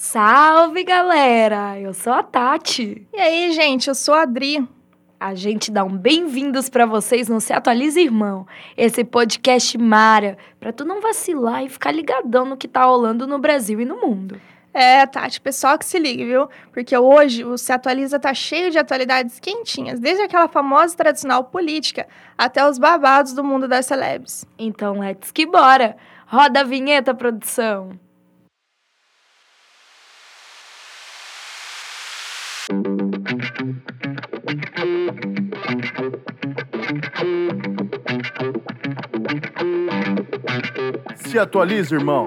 Salve, galera! Eu sou a Tati. E aí, gente, eu sou a Adri. A gente dá um bem-vindos para vocês no Se Atualiza Irmão, esse podcast Mara, para tu não vacilar e ficar ligadão no que tá rolando no Brasil e no mundo. É, Tati, pessoal que se ligue, viu? Porque hoje o Se Atualiza tá cheio de atualidades quentinhas, desde aquela famosa tradicional política até os babados do mundo das celebres. Então, let's que bora! Roda a vinheta, produção! Se atualiza, irmão.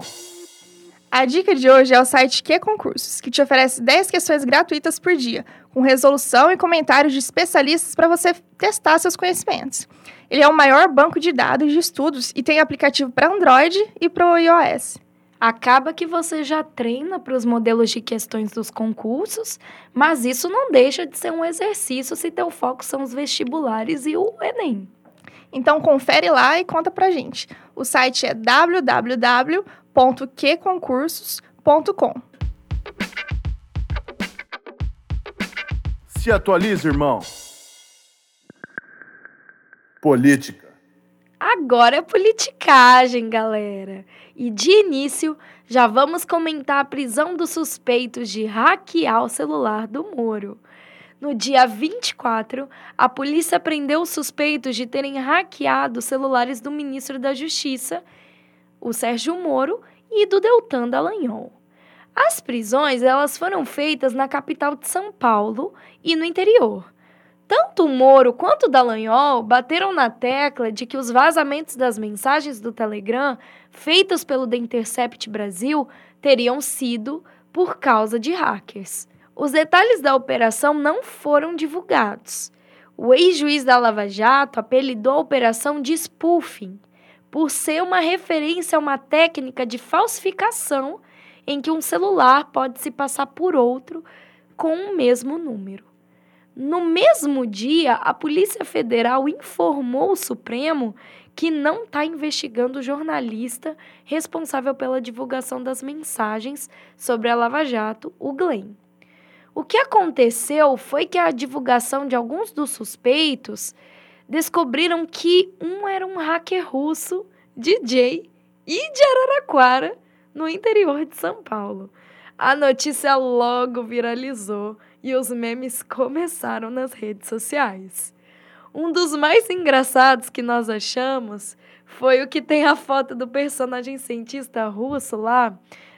A dica de hoje é o site Que Concursos, que te oferece 10 questões gratuitas por dia, com resolução e comentários de especialistas para você testar seus conhecimentos. Ele é o maior banco de dados de estudos e tem aplicativo para Android e para o iOS. Acaba que você já treina para os modelos de questões dos concursos, mas isso não deixa de ser um exercício se teu foco são os vestibulares e o Enem. Então confere lá e conta pra gente. O site é www.qconcursos.com. Se atualiza, irmão. Política. Agora é politicagem, galera. E de início, já vamos comentar a prisão dos suspeitos de hackear o celular do Moro. No dia 24, a polícia prendeu os suspeitos de terem hackeado celulares do ministro da Justiça, o Sérgio Moro, e do Deltan Dallagnol. As prisões elas foram feitas na capital de São Paulo e no interior. Tanto o Moro quanto o Dallagnol bateram na tecla de que os vazamentos das mensagens do Telegram feitos pelo The Intercept Brasil teriam sido por causa de hackers. Os detalhes da operação não foram divulgados. O ex-juiz da Lava Jato apelidou a operação de spoofing, por ser uma referência a uma técnica de falsificação em que um celular pode se passar por outro com o mesmo número. No mesmo dia, a Polícia Federal informou o Supremo que não está investigando o jornalista responsável pela divulgação das mensagens sobre a Lava Jato, o Glenn. O que aconteceu foi que a divulgação de alguns dos suspeitos descobriram que um era um hacker russo, DJ e de Araraquara, no interior de São Paulo. A notícia logo viralizou e os memes começaram nas redes sociais. Um dos mais engraçados que nós achamos foi o que tem a foto do personagem cientista russo lá,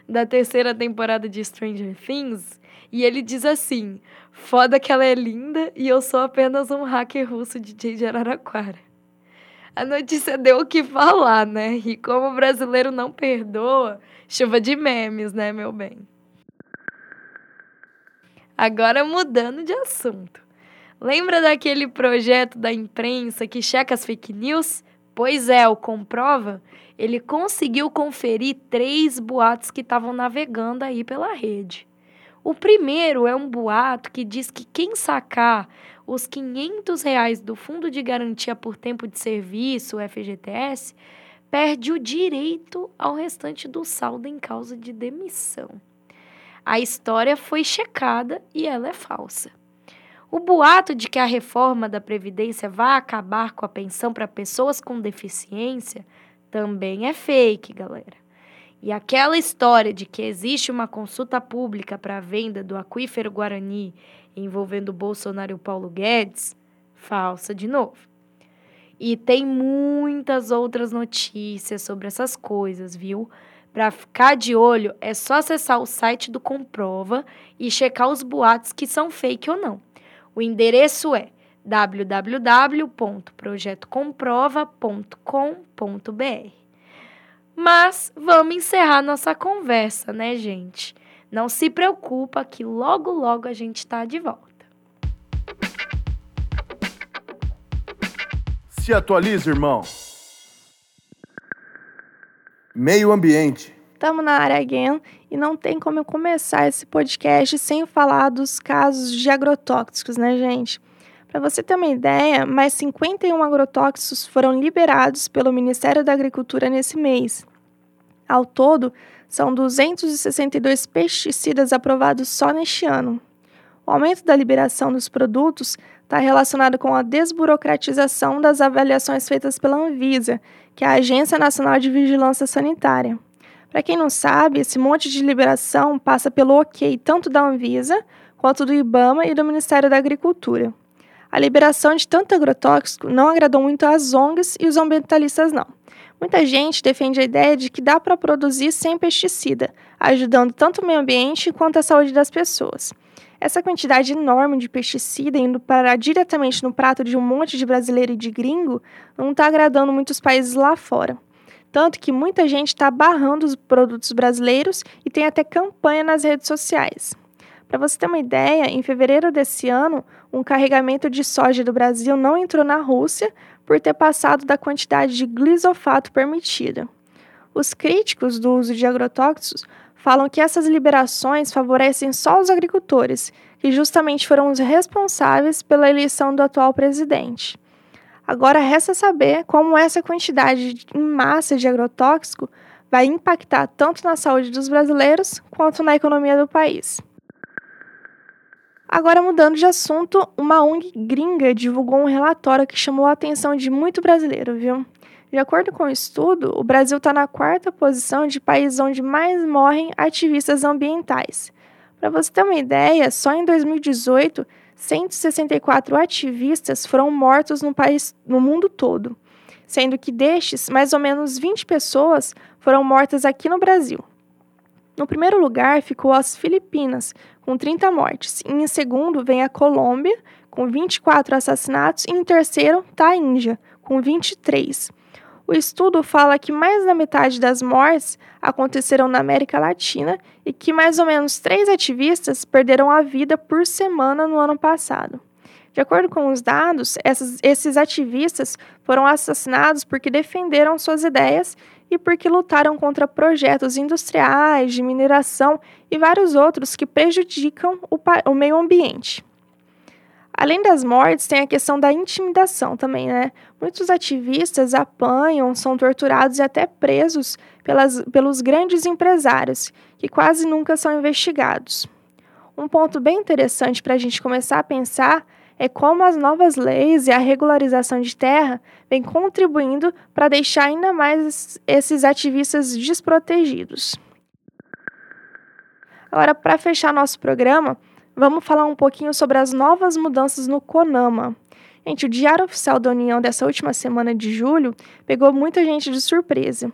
da terceira temporada de Stranger Things, e ele diz assim: Foda que ela é linda e eu sou apenas um hacker russo DJ de Araraquara. A notícia deu o que falar, né? E como o brasileiro não perdoa, chuva de memes, né, meu bem? Agora mudando de assunto. Lembra daquele projeto da imprensa que checa as fake news? Pois é, o Comprova, ele conseguiu conferir três boatos que estavam navegando aí pela rede. O primeiro é um boato que diz que quem sacar os 500 reais do Fundo de Garantia por Tempo de Serviço, FGTS, perde o direito ao restante do saldo em causa de demissão. A história foi checada e ela é falsa. O boato de que a reforma da Previdência vai acabar com a pensão para pessoas com deficiência também é fake, galera. E aquela história de que existe uma consulta pública para a venda do aquífero Guarani envolvendo Bolsonaro e o Paulo Guedes, falsa de novo. E tem muitas outras notícias sobre essas coisas, viu? Para ficar de olho, é só acessar o site do Comprova e checar os boatos que são fake ou não. O endereço é www.projetocomprova.com.br. Mas vamos encerrar nossa conversa, né, gente? Não se preocupa que logo logo a gente está de volta. Se atualiza, irmão. Meio ambiente. Estamos na área again e não tem como eu começar esse podcast sem falar dos casos de agrotóxicos, né, gente? Para você ter uma ideia, mais 51 agrotóxicos foram liberados pelo Ministério da Agricultura nesse mês. Ao todo, São 262 pesticidas aprovados só neste ano. O aumento da liberação dos produtos está relacionado com a desburocratização das avaliações feitas pela Anvisa, que é a Agência Nacional de Vigilância Sanitária. Para quem não sabe, esse monte de liberação passa pelo ok tanto da Anvisa quanto do IBAMA e do Ministério da Agricultura. A liberação de tanto agrotóxico não agradou muito às ONGs e os ambientalistas não. Muita gente defende a ideia de que dá para produzir sem pesticida, ajudando tanto o meio ambiente quanto a saúde das pessoas. Essa quantidade enorme de pesticida indo parar diretamente no prato de um monte de brasileiro e de gringo não está agradando muitos países lá fora. Tanto que muita gente está barrando os produtos brasileiros e tem até campanha nas redes sociais. Para você ter uma ideia, em fevereiro desse ano, um carregamento de soja do Brasil não entrou na Rússia por ter passado da quantidade de glisofato permitida. Os críticos do uso de agrotóxicos falam que essas liberações favorecem só os agricultores, que justamente foram os responsáveis pela eleição do atual presidente. Agora resta saber como essa quantidade em massa de agrotóxico vai impactar tanto na saúde dos brasileiros quanto na economia do país. Agora, mudando de assunto, uma ONG gringa divulgou um relatório que chamou a atenção de muito brasileiro, viu? De acordo com o estudo, o Brasil está na quarta posição de países onde mais morrem ativistas ambientais. Para você ter uma ideia, só em 2018, 164 ativistas foram mortos no, país, no mundo todo, sendo que destes, mais ou menos 20 pessoas foram mortas aqui no Brasil. No primeiro lugar ficou as Filipinas, com 30 mortes, e em segundo vem a Colômbia, com 24 assassinatos, e em terceiro está a Índia, com 23. O estudo fala que mais da metade das mortes aconteceram na América Latina e que mais ou menos três ativistas perderam a vida por semana no ano passado. De acordo com os dados, essas, esses ativistas foram assassinados porque defenderam suas ideias e porque lutaram contra projetos industriais, de mineração e vários outros que prejudicam o, o meio ambiente. Além das mortes, tem a questão da intimidação também, né? Muitos ativistas apanham, são torturados e até presos pelas, pelos grandes empresários, que quase nunca são investigados. Um ponto bem interessante para a gente começar a pensar é como as novas leis e a regularização de terra vêm contribuindo para deixar ainda mais esses ativistas desprotegidos. Agora, para fechar nosso programa, vamos falar um pouquinho sobre as novas mudanças no CONAMA. Gente, o Diário Oficial da União dessa última semana de julho pegou muita gente de surpresa.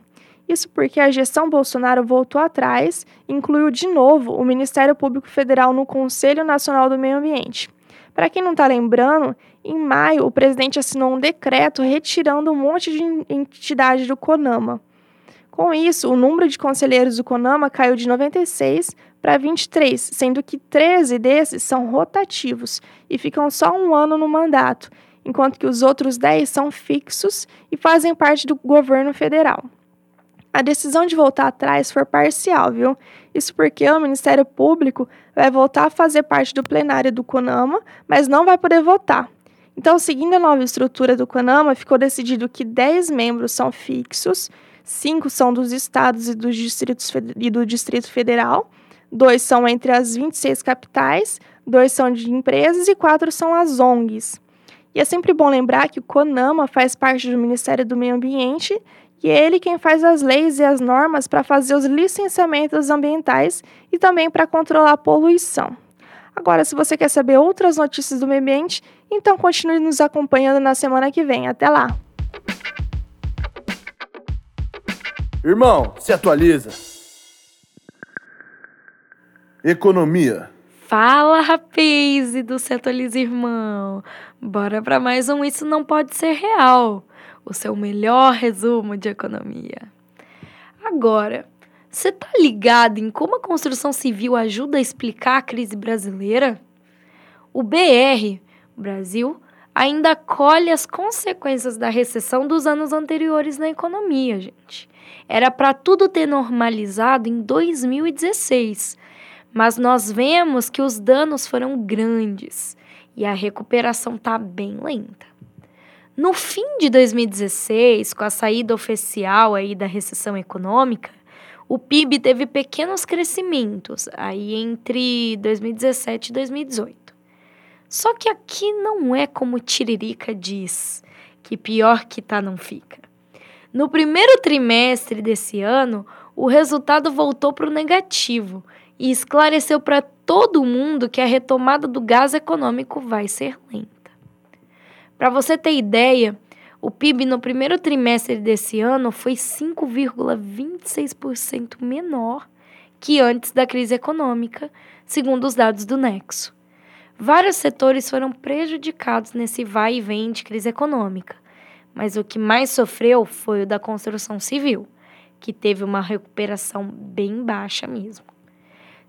Isso porque a gestão Bolsonaro voltou atrás e incluiu de novo o Ministério Público Federal no Conselho Nacional do Meio Ambiente. Para quem não está lembrando, em maio o presidente assinou um decreto retirando um monte de entidades do CONAMA. Com isso, o número de conselheiros do CONAMA caiu de 96 para 23, sendo que 13 desses são rotativos e ficam só um ano no mandato, enquanto que os outros 10 são fixos e fazem parte do governo federal. A decisão de voltar atrás foi parcial, viu? Isso porque o Ministério Público vai voltar a fazer parte do plenário do CONAMA, mas não vai poder votar. Então, seguindo a nova estrutura do CONAMA, ficou decidido que 10 membros são fixos, 5 são dos estados e, dos distritos e do Distrito Federal, dois são entre as 26 capitais, dois são de empresas e quatro são as ONGs. E é sempre bom lembrar que o CONAMA faz parte do Ministério do Meio Ambiente e é ele quem faz as leis e as normas para fazer os licenciamentos ambientais e também para controlar a poluição. Agora, se você quer saber outras notícias do meio ambiente, então continue nos acompanhando na semana que vem. Até lá! Irmão, se atualiza. Economia. Fala, rapaz, e do Se Atualiza, irmão. Bora para mais um Isso Não Pode Ser Real o seu melhor resumo de economia. Agora, você tá ligado em como a construção civil ajuda a explicar a crise brasileira? O BR, Brasil, ainda colhe as consequências da recessão dos anos anteriores na economia, gente. Era para tudo ter normalizado em 2016, mas nós vemos que os danos foram grandes e a recuperação tá bem lenta. No fim de 2016, com a saída oficial aí da recessão econômica, o PIB teve pequenos crescimentos aí entre 2017 e 2018. Só que aqui não é como Tiririca diz, que pior que tá não fica. No primeiro trimestre desse ano, o resultado voltou para o negativo e esclareceu para todo mundo que a retomada do gás econômico vai ser lenta. Para você ter ideia, o PIB no primeiro trimestre desse ano foi 5,26% menor que antes da crise econômica, segundo os dados do Nexo. Vários setores foram prejudicados nesse vai e vem de crise econômica, mas o que mais sofreu foi o da construção civil, que teve uma recuperação bem baixa mesmo.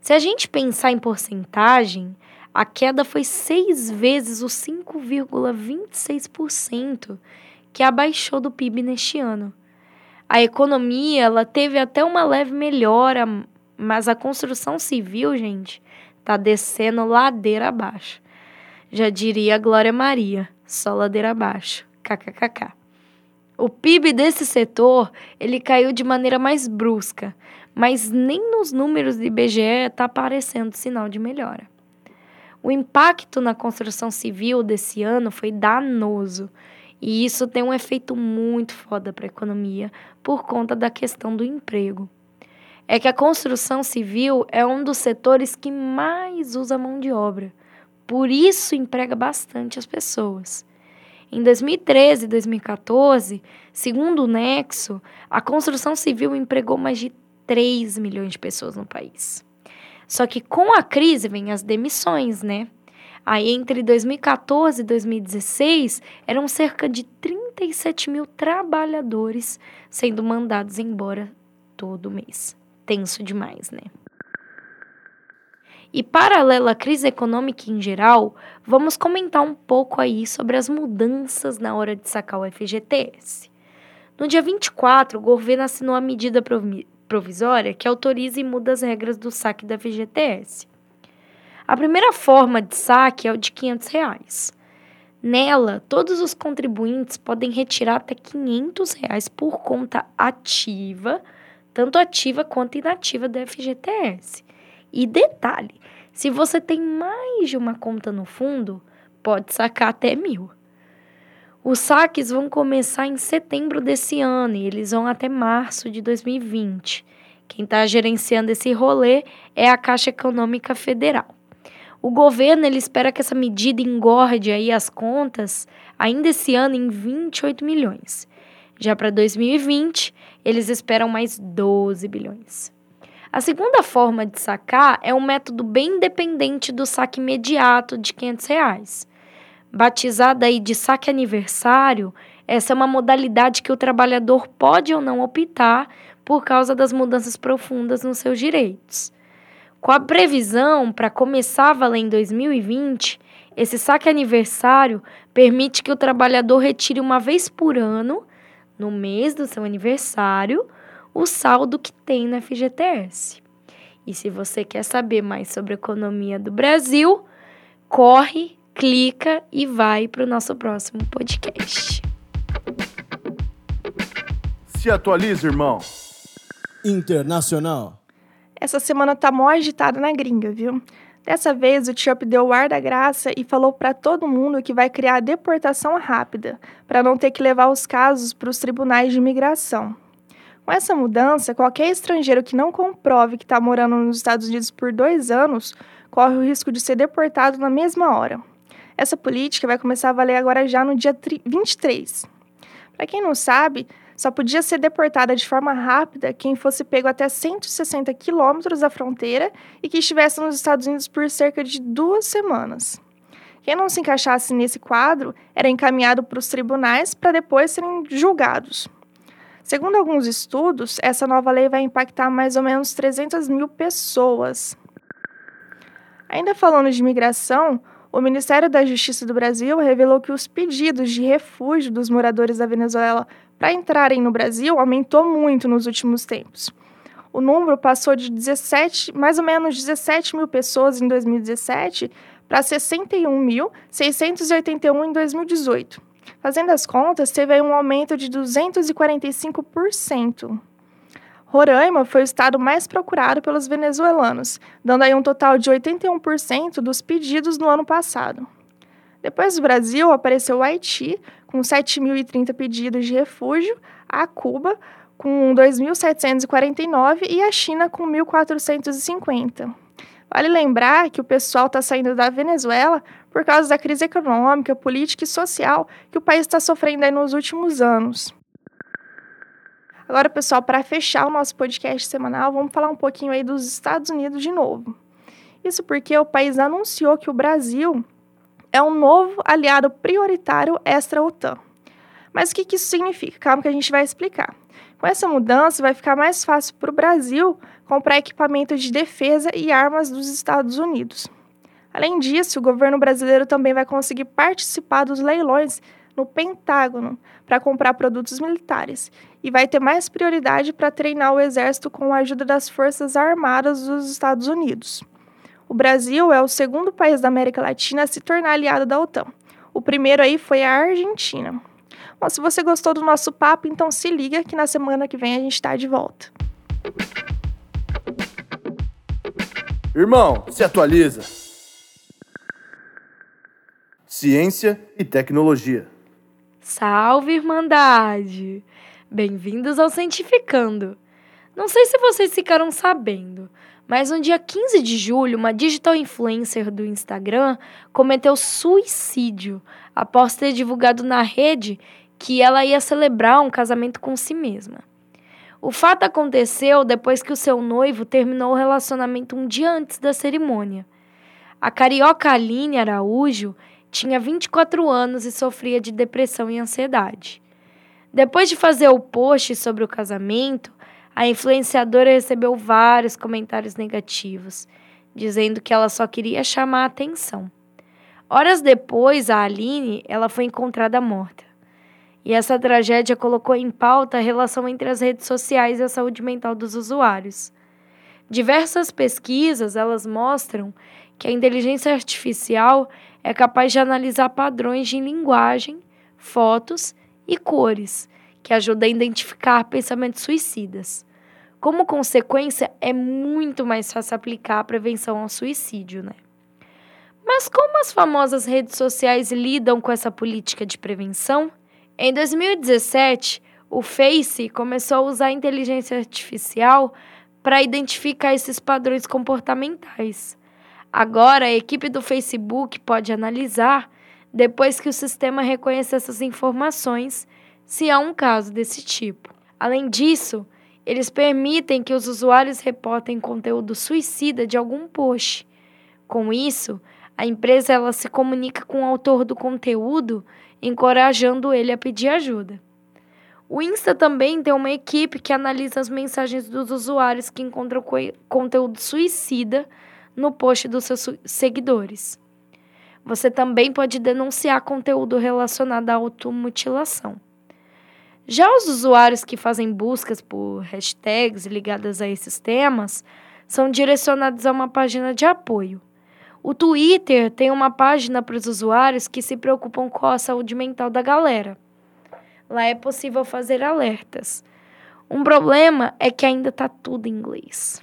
Se a gente pensar em porcentagem, a queda foi seis vezes os 5,26% que abaixou do PIB neste ano. A economia ela teve até uma leve melhora, mas a construção civil, gente, tá descendo ladeira abaixo. Já diria Glória Maria, só ladeira abaixo. KKKK. O PIB desse setor, ele caiu de maneira mais brusca, mas nem nos números do IBGE está aparecendo sinal de melhora. O impacto na construção civil desse ano foi danoso e isso tem um efeito muito foda para a economia por conta da questão do emprego. É que a construção civil é um dos setores que mais usa mão de obra. Por isso emprega bastante as pessoas. Em 2013 e 2014, segundo o Nexo, a construção civil empregou mais de 3 milhões de pessoas no país. Só que com a crise vem as demissões, né? Aí, entre 2014 e 2016, eram cerca de 37 mil trabalhadores sendo mandados embora todo mês. Tenso demais, né? E paralelo à crise econômica em geral, vamos comentar um pouco aí sobre as mudanças na hora de sacar o FGTS. No dia 24, o governo assinou a medida provisória que autoriza e muda as regras do saque da FGTS. A primeira forma de saque é o de 500 reais. Nela, todos os contribuintes podem retirar até 500 reais por conta ativa, tanto ativa quanto inativa do FGTS. E detalhe, se você tem mais de uma conta no fundo, pode sacar até mil. Os saques vão começar em setembro desse ano e eles vão até março de 2020. Quem está gerenciando esse rolê é a Caixa Econômica Federal. O governo ele espera que essa medida engorde aí as contas ainda esse ano em 28 milhões. Já para 2020, eles esperam mais 12 bilhões. A segunda forma de sacar é um método bem independente do saque imediato de 500 reais. Batizada aí de saque aniversário, essa é uma modalidade que o trabalhador pode ou não optar por causa das mudanças profundas nos seus direitos. Com a previsão para começar a valer em 2020, esse saque aniversário permite que o trabalhador retire uma vez por ano, no mês do seu aniversário, o saldo que tem na FGTS. E se você quer saber mais sobre a economia do Brasil, corre, clica e vai para o nosso próximo podcast. Se atualiza, irmão. Internacional. Essa semana tá mó agitada na gringa, viu? Dessa vez, o Trump deu o ar da graça e falou para todo mundo que vai criar a deportação rápida, para não ter que levar os casos para os tribunais de imigração. Com essa mudança, qualquer estrangeiro que não comprove que está morando nos Estados Unidos por dois anos corre o risco de ser deportado na mesma hora. Essa política vai começar a valer agora já no dia 23. Para quem não sabe, só podia ser deportada de forma rápida quem fosse pego até 160 quilômetros da fronteira e que estivesse nos Estados Unidos por cerca de duas semanas. Quem não se encaixasse nesse quadro era encaminhado para os tribunais para depois serem julgados. Segundo alguns estudos, essa nova lei vai impactar mais ou menos 300 mil pessoas. Ainda falando de imigração, o Ministério da Justiça do Brasil revelou que os pedidos de refúgio dos moradores da Venezuela para entrarem no Brasil aumentou muito nos últimos tempos. O número passou de 17, mais ou menos 17 mil pessoas em 2017 para 61.681 em 2018. Fazendo as contas, teve um aumento de 245%. Roraima foi o estado mais procurado pelos venezuelanos, dando aí um total de 81% dos pedidos no ano passado. Depois do Brasil, apareceu o Haiti, com 7.030 pedidos de refúgio, a Cuba, com 2.749 e a China, com 1.450. Vale lembrar que o pessoal está saindo da Venezuela por causa da crise econômica, política e social que o país está sofrendo nos últimos anos. Agora, pessoal, para fechar o nosso podcast semanal, vamos falar um pouquinho aí dos Estados Unidos de novo. Isso porque o país anunciou que o Brasil é um novo aliado prioritário extra-OTAN. Mas o que, que isso significa? Calma que a gente vai explicar. Com essa mudança, vai ficar mais fácil para o Brasil comprar equipamento de defesa e armas dos Estados Unidos. Além disso, o governo brasileiro também vai conseguir participar dos leilões no Pentágono para comprar produtos militares e vai ter mais prioridade para treinar o exército com a ajuda das Forças Armadas dos Estados Unidos. O Brasil é o segundo país da América Latina a se tornar aliado da OTAN. O primeiro aí foi a Argentina. Bom, se você gostou do nosso papo, então se liga que na semana que vem a gente está de volta. Irmão, se atualiza. Ciência e tecnologia. Salve, Irmandade! Bem-vindos ao Cientificando. Não sei se vocês ficaram sabendo, mas no dia 15 de julho, uma digital influencer do Instagram cometeu suicídio após ter divulgado na rede que ela ia celebrar um casamento com si mesma. O fato aconteceu depois que o seu noivo terminou o relacionamento um dia antes da cerimônia. A carioca Aline Araújo tinha 24 anos e sofria de depressão e ansiedade. Depois de fazer o post sobre o casamento, a influenciadora recebeu vários comentários negativos, dizendo que ela só queria chamar a atenção. Horas depois, a Aline ela foi encontrada morta. E essa tragédia colocou em pauta a relação entre as redes sociais e a saúde mental dos usuários. Diversas pesquisas elas mostram que a inteligência artificial é capaz de analisar padrões de linguagem, fotos e cores, que ajuda a identificar pensamentos suicidas. Como consequência, é muito mais fácil aplicar a prevenção ao suicídio, né? Mas como as famosas redes sociais lidam com essa política de prevenção? Em 2017, o Face começou a usar a inteligência artificial para identificar esses padrões comportamentais. Agora, a equipe do Facebook pode analisar depois que o sistema reconhecer essas informações, se há um caso desse tipo. Além disso, eles permitem que os usuários reportem conteúdo suicida de algum post. Com isso, a empresa ela se comunica com o autor do conteúdo, encorajando ele a pedir ajuda. O Insta também tem uma equipe que analisa as mensagens dos usuários que encontram conteúdo suicida no post dos seus seguidores. Você também pode denunciar conteúdo relacionado à automutilação. Já os usuários que fazem buscas por hashtags ligadas a esses temas são direcionados a uma página de apoio. O Twitter tem uma página para os usuários que se preocupam com a saúde mental da galera. Lá é possível fazer alertas. Um problema é que ainda está tudo em inglês.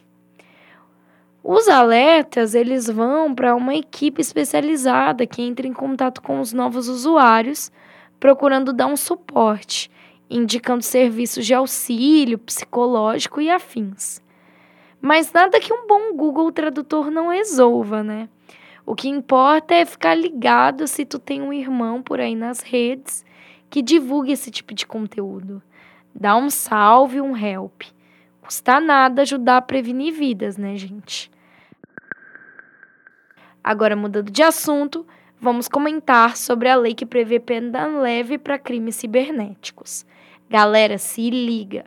Os alertas, eles vão para uma equipe especializada que entra em contato com os novos usuários, procurando dar um suporte, indicando serviços de auxílio psicológico e afins. Mas nada que um bom Google Tradutor não resolva, né? O que importa é ficar ligado se tu tem um irmão por aí nas redes que divulgue esse tipo de conteúdo. Dá um salve, um help. Custa nada ajudar a prevenir vidas, né, gente? Agora, mudando de assunto, vamos comentar sobre a lei que prevê pena leve para crimes cibernéticos. Galera, se liga!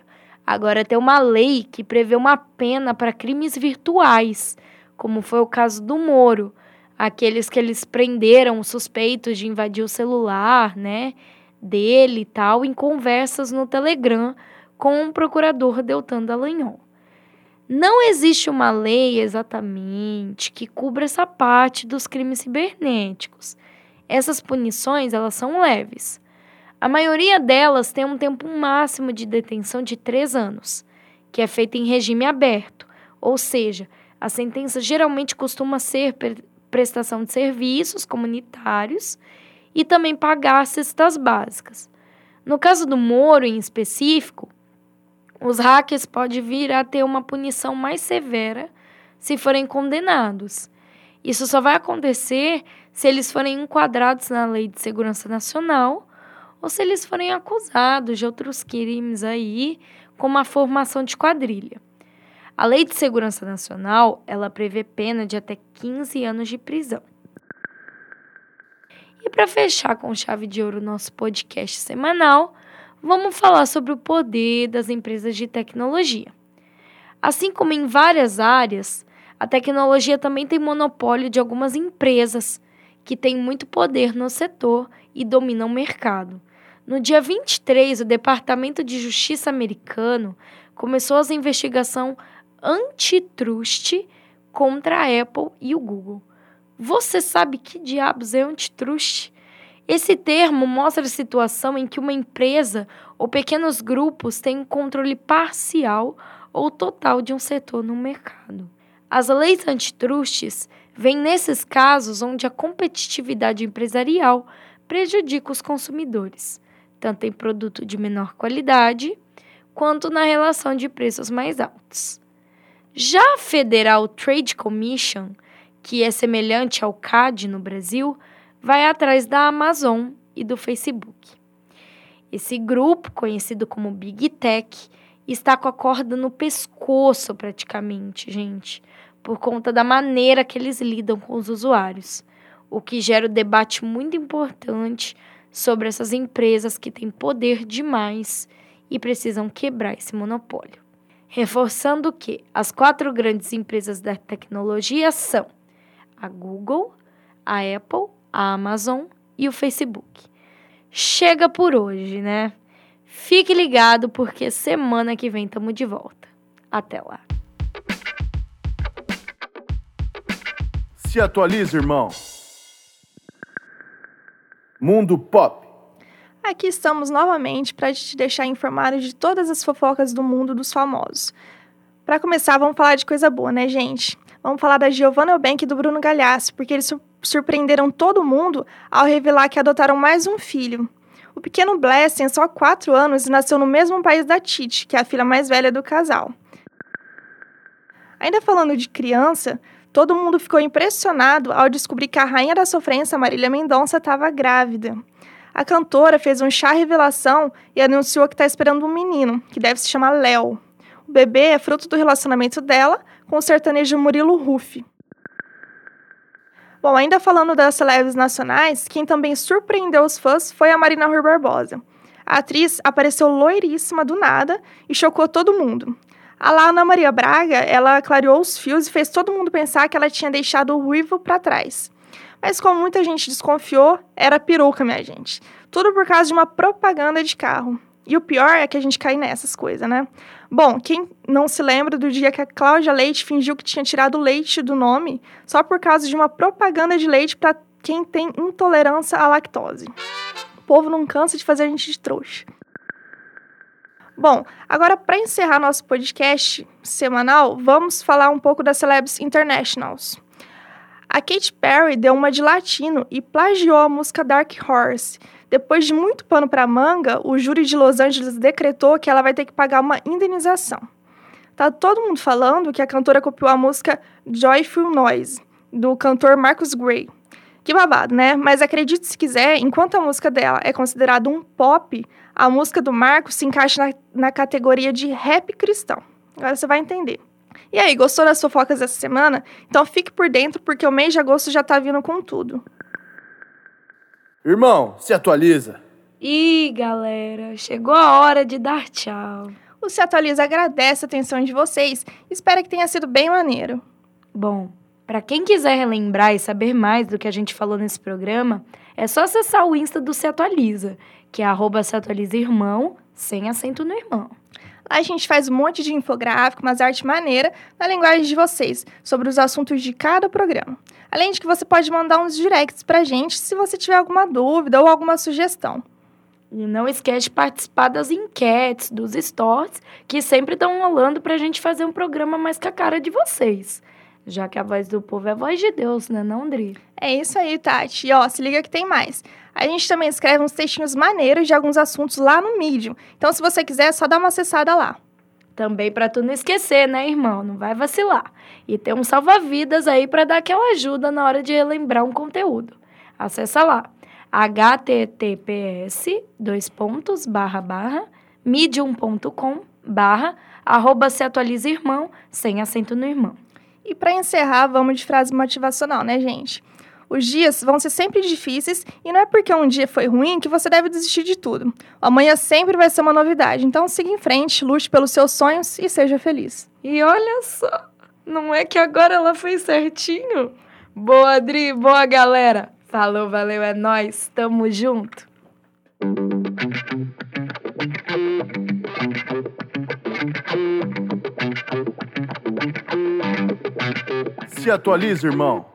Agora tem uma lei que prevê uma pena para crimes virtuais, como foi o caso do Moro, aqueles que eles prenderam suspeitos de invadir o celular, né, dele e tal, em conversas no Telegram com o procurador Deltan Dallagnol. Não existe uma lei exatamente que cubra essa parte dos crimes cibernéticos. Essas punições, elas são leves. A maioria delas tem um tempo máximo de detenção de três anos, que é feita em regime aberto, ou seja, a sentença geralmente costuma ser prestação de serviços comunitários e também pagar cestas básicas. No caso do Moro em específico, os hackers podem vir a ter uma punição mais severa se forem condenados. Isso só vai acontecer se eles forem enquadrados na Lei de Segurança Nacional ou se eles forem acusados de outros crimes aí, como a formação de quadrilha. A Lei de Segurança Nacional, ela prevê pena de até 15 anos de prisão. E para fechar com chave de ouro nosso podcast semanal, vamos falar sobre o poder das empresas de tecnologia. Assim como em várias áreas, a tecnologia também tem monopólio de algumas empresas que têm muito poder no setor e dominam o mercado. No dia 23, o Departamento de Justiça americano começou a investigação antitrust contra a Apple e o Google. Você sabe que diabos é antitrust? Esse termo mostra a situação em que uma empresa ou pequenos grupos têm controle parcial ou total de um setor no mercado. As leis antitrustes vêm nesses casos onde a competitividade empresarial prejudica os consumidores, tanto em produto de menor qualidade quanto na relação de preços mais altos. Já a Federal Trade Commission, que é semelhante ao CAD no Brasil, vai atrás da Amazon e do Facebook. Esse grupo, conhecido como Big Tech, está com a corda no pescoço praticamente, gente, por conta da maneira que eles lidam com os usuários, o que gera um debate muito importante sobre essas empresas que têm poder demais e precisam quebrar esse monopólio reforçando que as quatro grandes empresas da tecnologia são a Google, a Apple, a Amazon e o Facebook. Chega por hoje, né? Fique ligado porque semana que vem estamos de volta. Até lá. Se atualiza, irmão. Mundo Pop. Aqui estamos novamente para te deixar informado de todas as fofocas do mundo dos famosos. Para começar, vamos falar de coisa boa, né, gente? Vamos falar da Giovanna Eubank e do Bruno Galhaço, porque eles surpreenderam todo mundo ao revelar que adotaram mais um filho. O pequeno Bless tem só 4 anos e nasceu no mesmo país da Titi, que é a filha mais velha do casal. Ainda falando de criança, todo mundo ficou impressionado ao descobrir que a rainha da sofrência, Marília Mendonça, estava grávida. A cantora fez um chá revelação e anunciou que está esperando um menino, que deve se chamar Léo. O bebê é fruto do relacionamento dela com o sertanejo Murilo Ruff. Bom, ainda falando das celebres nacionais, quem também surpreendeu os fãs foi a Marina Rui Barbosa. A atriz apareceu loiríssima do nada e chocou todo mundo. A lá Ana Maria Braga, ela clareou os fios e fez todo mundo pensar que ela tinha deixado o ruivo para trás. Mas como muita gente desconfiou, era peruca, minha gente. Tudo por causa de uma propaganda de carro. E o pior é que a gente cai nessas coisas, né? Bom, quem não se lembra do dia que a Cláudia Leite fingiu que tinha tirado leite do nome só por causa de uma propaganda de leite para quem tem intolerância à lactose? O povo não cansa de fazer a gente de trouxa. Bom, agora para encerrar nosso podcast semanal, vamos falar um pouco das Celebs Internationals. A Katy Perry deu uma de latino e plagiou a música Dark Horse. Depois de muito pano para manga, o júri de Los Angeles decretou que ela vai ter que pagar uma indenização. Tá todo mundo falando que a cantora copiou a música Joyful Noise, do cantor Marcus Gray. Que babado, né? Mas acredite se quiser, enquanto a música dela é considerada um pop, a música do Marcos se encaixa na, na categoria de rap cristão. Agora você vai entender. E aí, gostou das fofocas dessa semana? Então fique por dentro porque o mês de agosto já tá vindo com tudo. Irmão, se atualiza. Ih, galera, chegou a hora de dar tchau. O Se Atualiza agradece a atenção de vocês e espera que tenha sido bem maneiro. Bom, para quem quiser relembrar e saber mais do que a gente falou nesse programa, é só acessar o Insta do Se Atualiza, que é arroba Se Atualiza Irmão, sem acento no irmão. A gente faz um monte de infográfico, umas arte maneira, na linguagem de vocês, sobre os assuntos de cada programa. Além de que você pode mandar uns directs pra gente se você tiver alguma dúvida ou alguma sugestão. E não esquece de participar das enquetes, dos stories, que sempre estão rolando para a gente fazer um programa mais com a cara de vocês. Já que a voz do povo é a voz de Deus, né, não, Dri? É isso aí, Tati. E ó, se liga que tem mais. A gente também escreve uns textinhos maneiros de alguns assuntos lá no Medium. Então, se você quiser, é só dar uma acessada lá. Também para tu não esquecer, né, irmão? Não vai vacilar. E tem um salva-vidas aí para dar aquela ajuda na hora de relembrar um conteúdo. Acessa lá https dois pontos barra barra medium.com barra arroba se atualiza irmão sem acento no irmão. E para encerrar, vamos de frase motivacional, né, gente? Os dias vão ser sempre difíceis e não é porque um dia foi ruim que você deve desistir de tudo. Amanhã sempre vai ser uma novidade. Então siga em frente, lute pelos seus sonhos e seja feliz. E olha só, não é que agora ela fez certinho? Boa, Adri, boa, galera. Falou, valeu, é nós, tamo junto. Se atualiza, irmão.